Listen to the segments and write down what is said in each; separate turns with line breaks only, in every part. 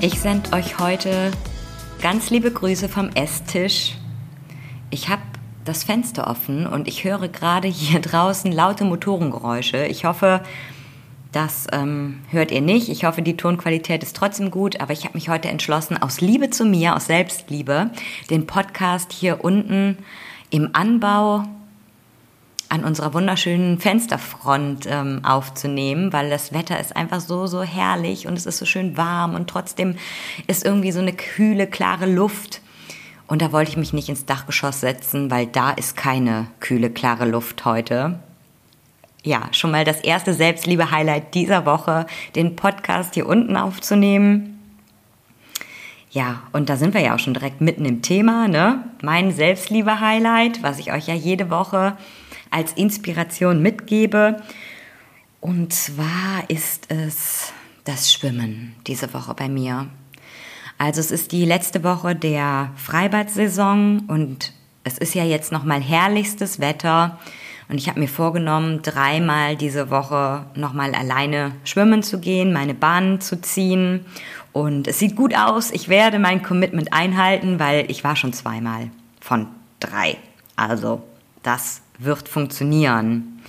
Ich sende euch heute ganz liebe Grüße vom Esstisch. Ich habe das Fenster offen und ich höre gerade hier draußen laute Motorengeräusche. Ich hoffe, das ähm, hört ihr nicht. Ich hoffe, die Tonqualität ist trotzdem gut, aber ich habe mich heute entschlossen, aus Liebe zu mir, aus Selbstliebe, den Podcast hier unten im Anbau an unserer wunderschönen Fensterfront ähm, aufzunehmen, weil das Wetter ist einfach so, so herrlich und es ist so schön warm und trotzdem ist irgendwie so eine kühle, klare Luft. Und da wollte ich mich nicht ins Dachgeschoss setzen, weil da ist keine kühle, klare Luft heute. Ja, schon mal das erste Selbstliebe-Highlight dieser Woche, den Podcast hier unten aufzunehmen. Ja, und da sind wir ja auch schon direkt mitten im Thema, ne? Mein Selbstliebe-Highlight, was ich euch ja jede Woche als Inspiration mitgebe. Und zwar ist es das Schwimmen diese Woche bei mir. Also es ist die letzte Woche der Freibad-Saison und es ist ja jetzt nochmal herrlichstes Wetter. Und ich habe mir vorgenommen, dreimal diese Woche nochmal alleine schwimmen zu gehen, meine Bahn zu ziehen. Und es sieht gut aus. Ich werde mein Commitment einhalten, weil ich war schon zweimal von drei. Also das wird funktionieren.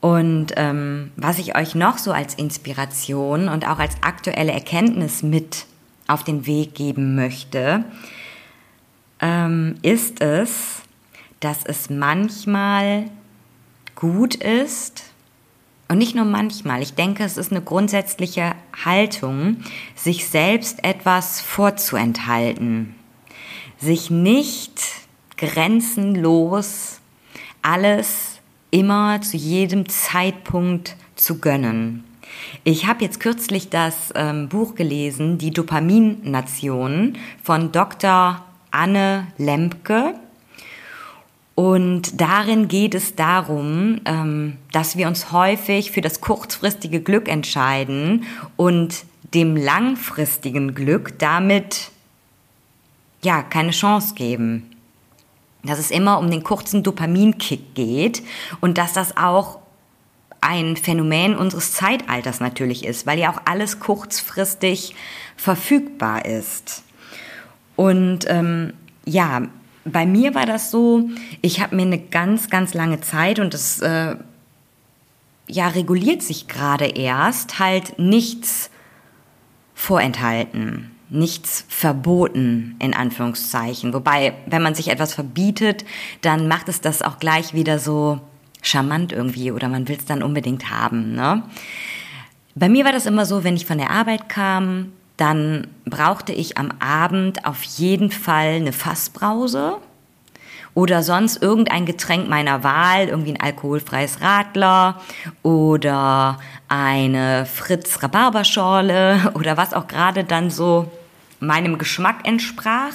Und ähm, was ich euch noch so als Inspiration und auch als aktuelle Erkenntnis mit auf den Weg geben möchte, ähm, ist es, dass es manchmal gut ist, und nicht nur manchmal, ich denke, es ist eine grundsätzliche Haltung, sich selbst etwas vorzuenthalten, sich nicht grenzenlos alles immer zu jedem Zeitpunkt zu gönnen. Ich habe jetzt kürzlich das ähm, Buch gelesen, Die Dopamin-Nation von Dr. Anne Lempke. Und darin geht es darum, ähm, dass wir uns häufig für das kurzfristige Glück entscheiden und dem langfristigen Glück damit ja keine Chance geben dass es immer um den kurzen Dopaminkick geht und dass das auch ein Phänomen unseres Zeitalters natürlich ist, weil ja auch alles kurzfristig verfügbar ist. Und ähm, ja, bei mir war das so, ich habe mir eine ganz, ganz lange Zeit und das äh, ja reguliert sich gerade erst, halt nichts vorenthalten nichts verboten, in Anführungszeichen. Wobei, wenn man sich etwas verbietet, dann macht es das auch gleich wieder so charmant irgendwie oder man will es dann unbedingt haben. Ne? Bei mir war das immer so, wenn ich von der Arbeit kam, dann brauchte ich am Abend auf jeden Fall eine Fassbrause oder sonst irgendein Getränk meiner Wahl, irgendwie ein alkoholfreies Radler oder eine Fritz Rhabarberschorle oder was auch gerade dann so meinem Geschmack entsprach.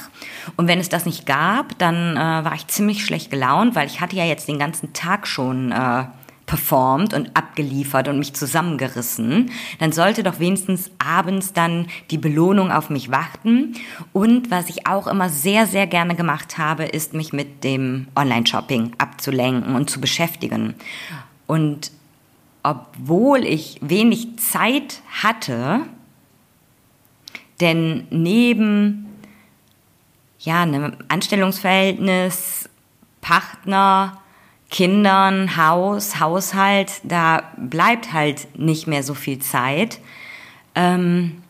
Und wenn es das nicht gab, dann äh, war ich ziemlich schlecht gelaunt, weil ich hatte ja jetzt den ganzen Tag schon äh, performt und abgeliefert und mich zusammengerissen, dann sollte doch wenigstens abends dann die Belohnung auf mich warten. Und was ich auch immer sehr, sehr gerne gemacht habe, ist mich mit dem Online-Shopping abzulenken und zu beschäftigen. Und obwohl ich wenig Zeit hatte, denn neben ja, einem Anstellungsverhältnis, Partner, Kindern, Haus, Haushalt, da bleibt halt nicht mehr so viel Zeit. Ähm,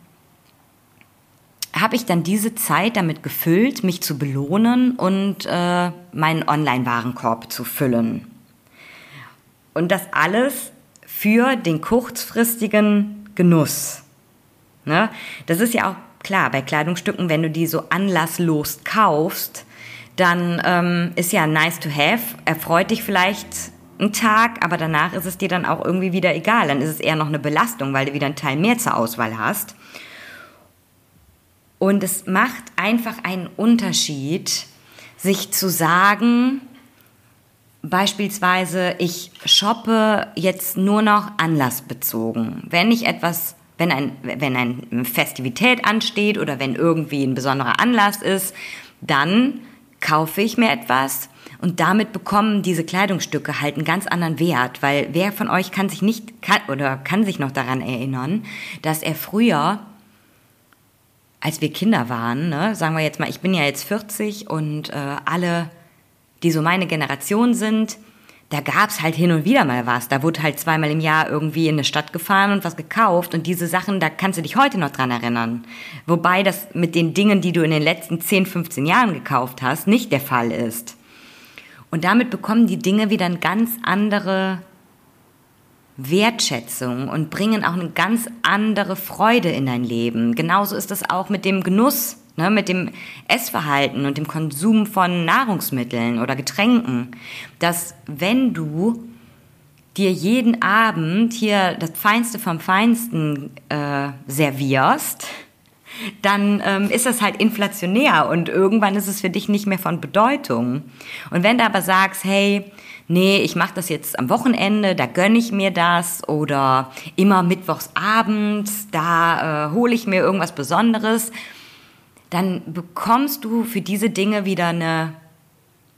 habe ich dann diese Zeit damit gefüllt, mich zu belohnen und äh, meinen Online-Warenkorb zu füllen. Und das alles für den kurzfristigen Genuss. Ne? Das ist ja auch klar bei Kleidungsstücken, wenn du die so anlasslos kaufst, dann ähm, ist ja nice to have, erfreut dich vielleicht einen Tag, aber danach ist es dir dann auch irgendwie wieder egal. Dann ist es eher noch eine Belastung, weil du wieder einen Teil mehr zur Auswahl hast. Und es macht einfach einen Unterschied, sich zu sagen, beispielsweise, ich shoppe jetzt nur noch anlassbezogen. Wenn ich etwas, wenn ein, wenn eine Festivität ansteht oder wenn irgendwie ein besonderer Anlass ist, dann kaufe ich mir etwas und damit bekommen diese Kleidungsstücke halt einen ganz anderen Wert, weil wer von euch kann sich nicht kann, oder kann sich noch daran erinnern, dass er früher als wir Kinder waren, ne, sagen wir jetzt mal, ich bin ja jetzt 40 und äh, alle, die so meine Generation sind, da gab's halt hin und wieder mal was. Da wurde halt zweimal im Jahr irgendwie in eine Stadt gefahren und was gekauft. Und diese Sachen, da kannst du dich heute noch dran erinnern. Wobei das mit den Dingen, die du in den letzten 10, 15 Jahren gekauft hast, nicht der Fall ist. Und damit bekommen die Dinge wieder eine ganz andere Wertschätzung und bringen auch eine ganz andere Freude in dein Leben. Genauso ist das auch mit dem Genuss, ne, mit dem Essverhalten und dem Konsum von Nahrungsmitteln oder Getränken. Dass wenn du dir jeden Abend hier das Feinste vom Feinsten äh, servierst, dann ähm, ist das halt inflationär und irgendwann ist es für dich nicht mehr von Bedeutung. Und wenn du aber sagst, hey, nee, ich mache das jetzt am Wochenende, da gönne ich mir das oder immer mittwochsabends, da äh, hole ich mir irgendwas Besonderes, dann bekommst du für diese Dinge wieder eine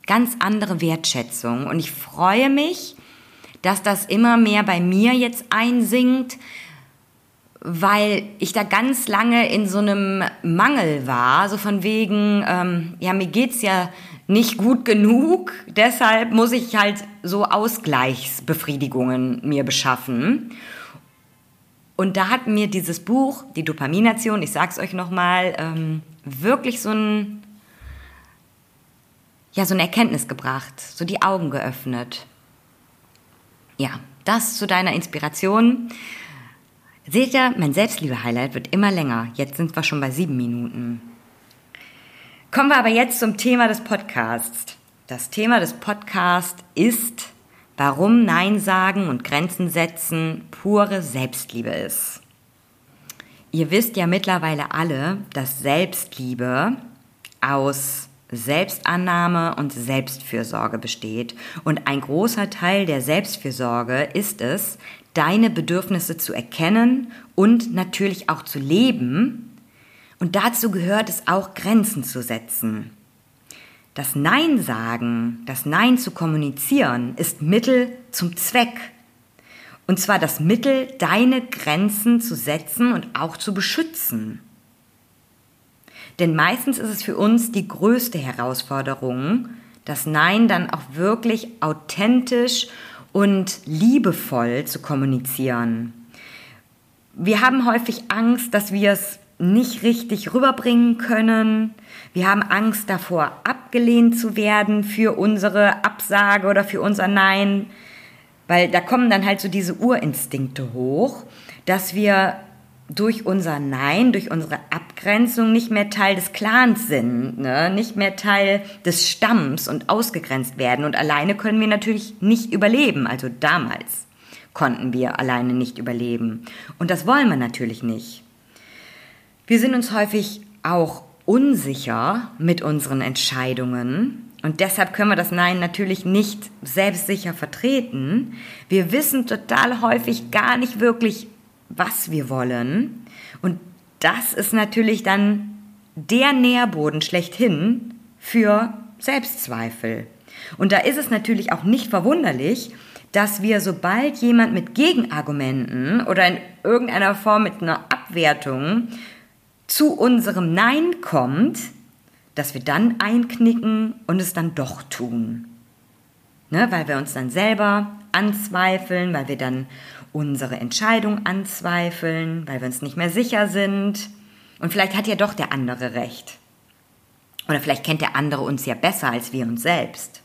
ganz andere Wertschätzung. Und ich freue mich, dass das immer mehr bei mir jetzt einsinkt, weil ich da ganz lange in so einem Mangel war, so von wegen, ähm, ja, mir geht's ja nicht gut genug, deshalb muss ich halt so Ausgleichsbefriedigungen mir beschaffen. Und da hat mir dieses Buch, die Dopamination, ich sag's euch nochmal, ähm, wirklich so ein, ja, so eine Erkenntnis gebracht, so die Augen geöffnet. Ja, das zu deiner Inspiration. Seht ihr, mein Selbstliebe-Highlight wird immer länger. Jetzt sind wir schon bei sieben Minuten. Kommen wir aber jetzt zum Thema des Podcasts. Das Thema des Podcasts ist, warum Nein sagen und Grenzen setzen pure Selbstliebe ist. Ihr wisst ja mittlerweile alle, dass Selbstliebe aus Selbstannahme und Selbstfürsorge besteht. Und ein großer Teil der Selbstfürsorge ist es, deine Bedürfnisse zu erkennen und natürlich auch zu leben. Und dazu gehört es auch, Grenzen zu setzen. Das Nein sagen, das Nein zu kommunizieren, ist Mittel zum Zweck. Und zwar das Mittel, deine Grenzen zu setzen und auch zu beschützen. Denn meistens ist es für uns die größte Herausforderung, das Nein dann auch wirklich authentisch und liebevoll zu kommunizieren. Wir haben häufig Angst, dass wir es nicht richtig rüberbringen können. Wir haben Angst davor, abgelehnt zu werden für unsere Absage oder für unser Nein, weil da kommen dann halt so diese Urinstinkte hoch, dass wir durch unser Nein, durch unsere Abgrenzung nicht mehr Teil des Clans sind, ne? nicht mehr Teil des Stamms und ausgegrenzt werden. Und alleine können wir natürlich nicht überleben. Also damals konnten wir alleine nicht überleben. Und das wollen wir natürlich nicht. Wir sind uns häufig auch unsicher mit unseren Entscheidungen. Und deshalb können wir das Nein natürlich nicht selbstsicher vertreten. Wir wissen total häufig gar nicht wirklich, was wir wollen. Und das ist natürlich dann der Nährboden schlechthin für Selbstzweifel. Und da ist es natürlich auch nicht verwunderlich, dass wir, sobald jemand mit Gegenargumenten oder in irgendeiner Form mit einer Abwertung zu unserem Nein kommt, dass wir dann einknicken und es dann doch tun. Ne, weil wir uns dann selber anzweifeln, weil wir dann unsere Entscheidung anzweifeln, weil wir uns nicht mehr sicher sind. Und vielleicht hat ja doch der andere recht. Oder vielleicht kennt der andere uns ja besser als wir uns selbst.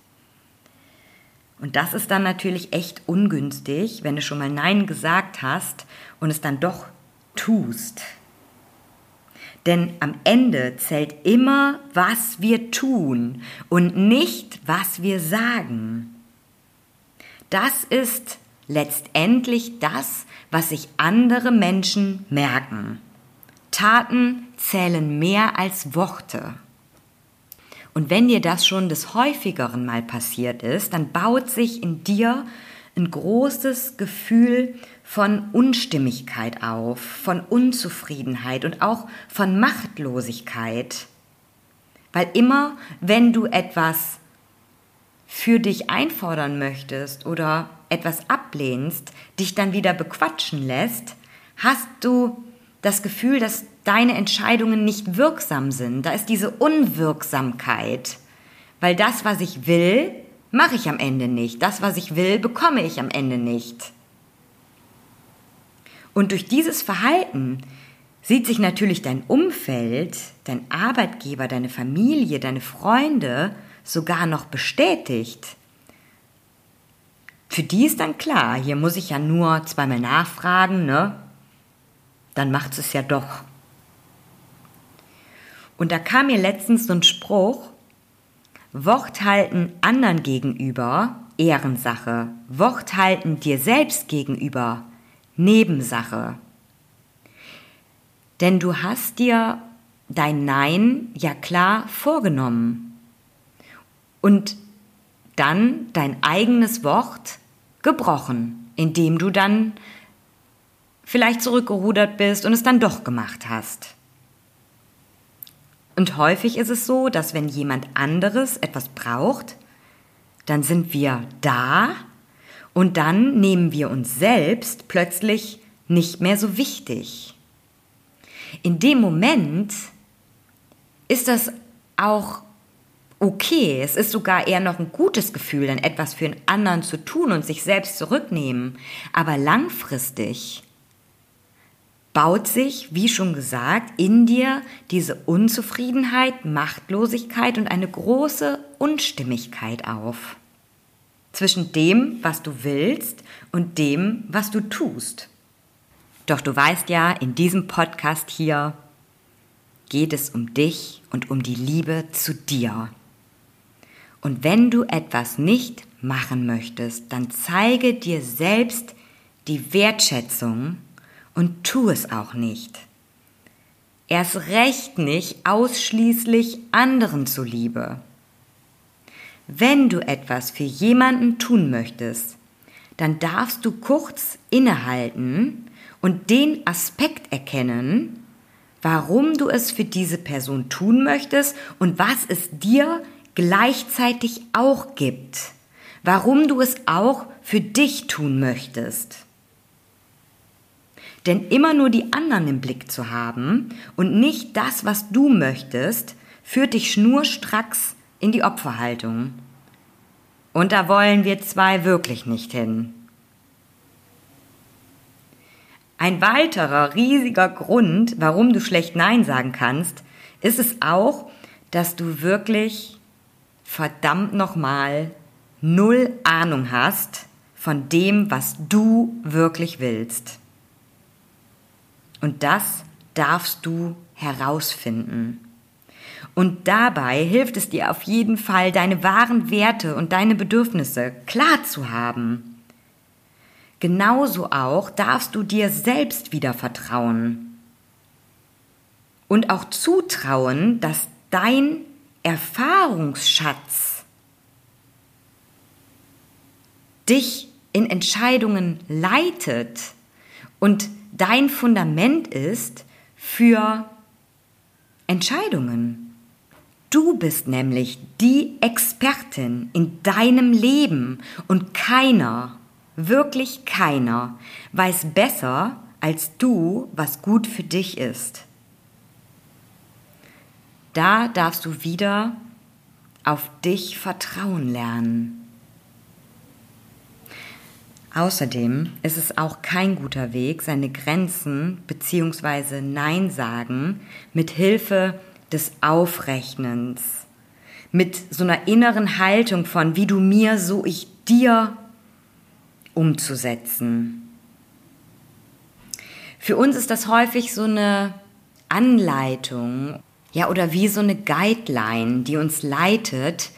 Und das ist dann natürlich echt ungünstig, wenn du schon mal Nein gesagt hast und es dann doch tust. Denn am Ende zählt immer, was wir tun und nicht, was wir sagen. Das ist letztendlich das, was sich andere Menschen merken. Taten zählen mehr als Worte. Und wenn dir das schon des häufigeren mal passiert ist, dann baut sich in dir ein großes Gefühl von Unstimmigkeit auf, von Unzufriedenheit und auch von Machtlosigkeit. Weil immer, wenn du etwas für dich einfordern möchtest oder etwas ablehnst, dich dann wieder bequatschen lässt, hast du das Gefühl, dass deine Entscheidungen nicht wirksam sind. Da ist diese Unwirksamkeit. Weil das, was ich will, mache ich am Ende nicht. Das, was ich will, bekomme ich am Ende nicht. Und durch dieses Verhalten sieht sich natürlich dein Umfeld, dein Arbeitgeber, deine Familie, deine Freunde sogar noch bestätigt. Für die ist dann klar, hier muss ich ja nur zweimal nachfragen, ne? Dann macht es ja doch. Und da kam mir letztens so ein Spruch, Wort halten anderen gegenüber, Ehrensache. Wort halten dir selbst gegenüber, Nebensache. Denn du hast dir dein Nein ja klar vorgenommen und dann dein eigenes Wort gebrochen, indem du dann vielleicht zurückgerudert bist und es dann doch gemacht hast. Und häufig ist es so, dass wenn jemand anderes etwas braucht, dann sind wir da und dann nehmen wir uns selbst plötzlich nicht mehr so wichtig. In dem Moment ist das auch okay. Es ist sogar eher noch ein gutes Gefühl, dann etwas für einen anderen zu tun und sich selbst zurücknehmen. Aber langfristig baut sich, wie schon gesagt, in dir diese Unzufriedenheit, Machtlosigkeit und eine große Unstimmigkeit auf. Zwischen dem, was du willst und dem, was du tust. Doch du weißt ja, in diesem Podcast hier geht es um dich und um die Liebe zu dir. Und wenn du etwas nicht machen möchtest, dann zeige dir selbst die Wertschätzung und tu es auch nicht. Erst recht nicht ausschließlich anderen zuliebe. Wenn du etwas für jemanden tun möchtest, dann darfst du kurz innehalten und den Aspekt erkennen, warum du es für diese Person tun möchtest und was es dir gleichzeitig auch gibt, warum du es auch für dich tun möchtest. Denn immer nur die anderen im Blick zu haben und nicht das, was du möchtest, führt dich schnurstracks in die Opferhaltung. Und da wollen wir zwei wirklich nicht hin. Ein weiterer riesiger Grund, warum du schlecht Nein sagen kannst, ist es auch, dass du wirklich verdammt nochmal null Ahnung hast von dem, was du wirklich willst. Und das darfst du herausfinden. Und dabei hilft es dir auf jeden Fall, deine wahren Werte und deine Bedürfnisse klar zu haben. Genauso auch darfst du dir selbst wieder vertrauen. Und auch zutrauen, dass dein Erfahrungsschatz dich in Entscheidungen leitet und dein Fundament ist für Entscheidungen. Du bist nämlich die Expertin in deinem Leben und keiner, wirklich keiner, weiß besser als du, was gut für dich ist. Da darfst du wieder auf dich vertrauen lernen. Außerdem ist es auch kein guter Weg, seine Grenzen bzw. Nein sagen mit Hilfe des Aufrechnens, mit so einer inneren Haltung von wie du mir, so ich dir umzusetzen. Für uns ist das häufig so eine Anleitung, ja, oder wie so eine Guideline, die uns leitet,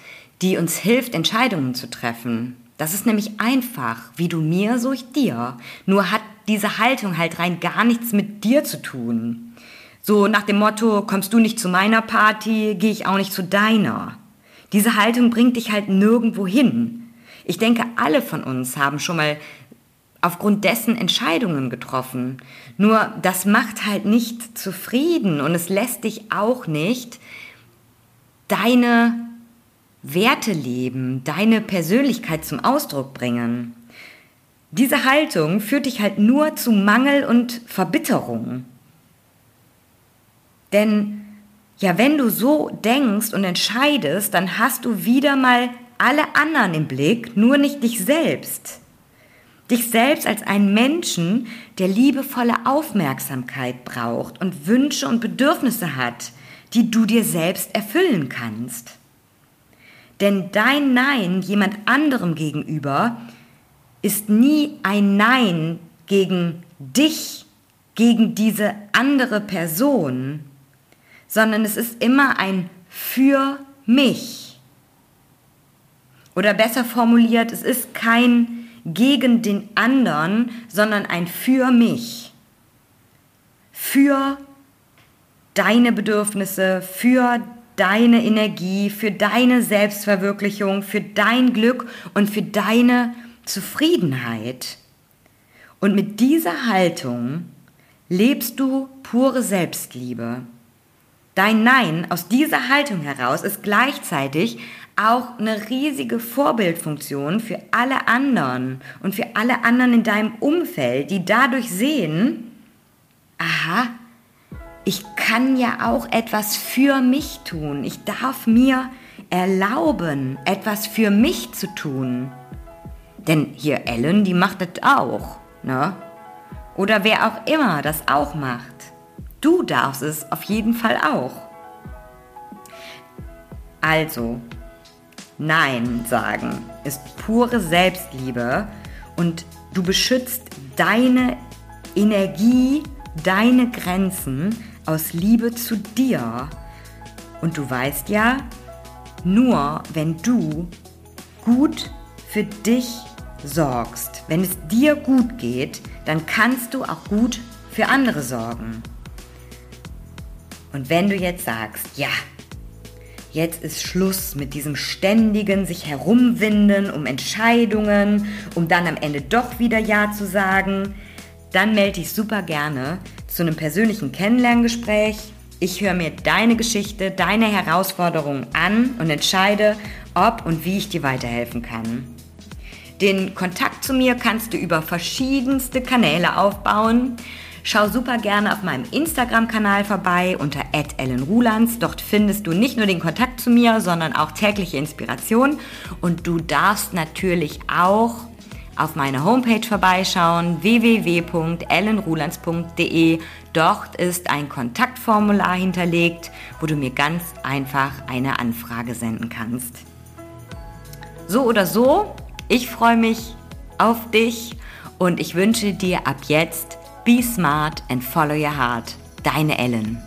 die uns hilft, Entscheidungen zu treffen. Das ist nämlich einfach, wie du mir, so ich dir. Nur hat diese Haltung halt rein gar nichts mit dir zu tun, So nach dem Motto, kommst du nicht zu meiner Party, gehe ich auch nicht zu deiner. Diese Haltung bringt dich halt nirgendwo hin. Ich denke, alle von uns haben schon mal aufgrund dessen Entscheidungen getroffen. Nur das macht halt nicht zufrieden und es lässt dich auch nicht deine Werte leben, deine Persönlichkeit zum Ausdruck bringen. Diese Haltung führt dich halt nur zu Mangel und Verbitterung. Denn ja, wenn du so denkst und entscheidest, dann hast du wieder mal alle anderen im Blick, nur nicht dich selbst. Dich selbst als einen Menschen, der liebevolle Aufmerksamkeit braucht und Wünsche und Bedürfnisse hat, die du dir selbst erfüllen kannst. Denn dein Nein jemand anderem gegenüber ist nie ein Nein gegen dich, gegen diese andere Person, sondern es ist immer ein für mich. Oder besser formuliert, es ist kein gegen den anderen, sondern ein für mich. Für deine Bedürfnisse, für deine Energie, für deine Selbstverwirklichung, für dein Glück und für deine Zufriedenheit. Und mit dieser Haltung lebst du pure Selbstliebe. Dein Nein aus dieser Haltung heraus ist gleichzeitig auch eine riesige Vorbildfunktion für alle anderen und für alle anderen in deinem Umfeld, die dadurch sehen, aha, ich kann ja auch etwas für mich tun. Ich darf mir erlauben, etwas für mich zu tun. Denn hier Ellen, die macht das auch, ne? Oder wer auch immer das auch macht. Du darfst es auf jeden Fall auch. Also, Nein sagen ist pure Selbstliebe und du beschützt deine Energie, deine Grenzen aus Liebe zu dir. Und du weißt ja, nur wenn du gut für dich sorgst, wenn es dir gut geht, dann kannst du auch gut für andere sorgen. Und wenn du jetzt sagst, ja, jetzt ist Schluss mit diesem ständigen sich herumwinden um Entscheidungen, um dann am Ende doch wieder Ja zu sagen, dann melde dich super gerne zu einem persönlichen Kennenlerngespräch. Ich höre mir deine Geschichte, deine Herausforderungen an und entscheide, ob und wie ich dir weiterhelfen kann. Den Kontakt zu mir kannst du über verschiedenste Kanäle aufbauen. Schau super gerne auf meinem Instagram-Kanal vorbei unter @ellenrulands. Dort findest du nicht nur den Kontakt zu mir, sondern auch tägliche Inspiration. Und du darfst natürlich auch auf meine Homepage vorbeischauen www.ellenrulands.de. Dort ist ein Kontaktformular hinterlegt, wo du mir ganz einfach eine Anfrage senden kannst. So oder so, ich freue mich auf dich und ich wünsche dir ab jetzt Be smart and follow your heart. Deine Ellen.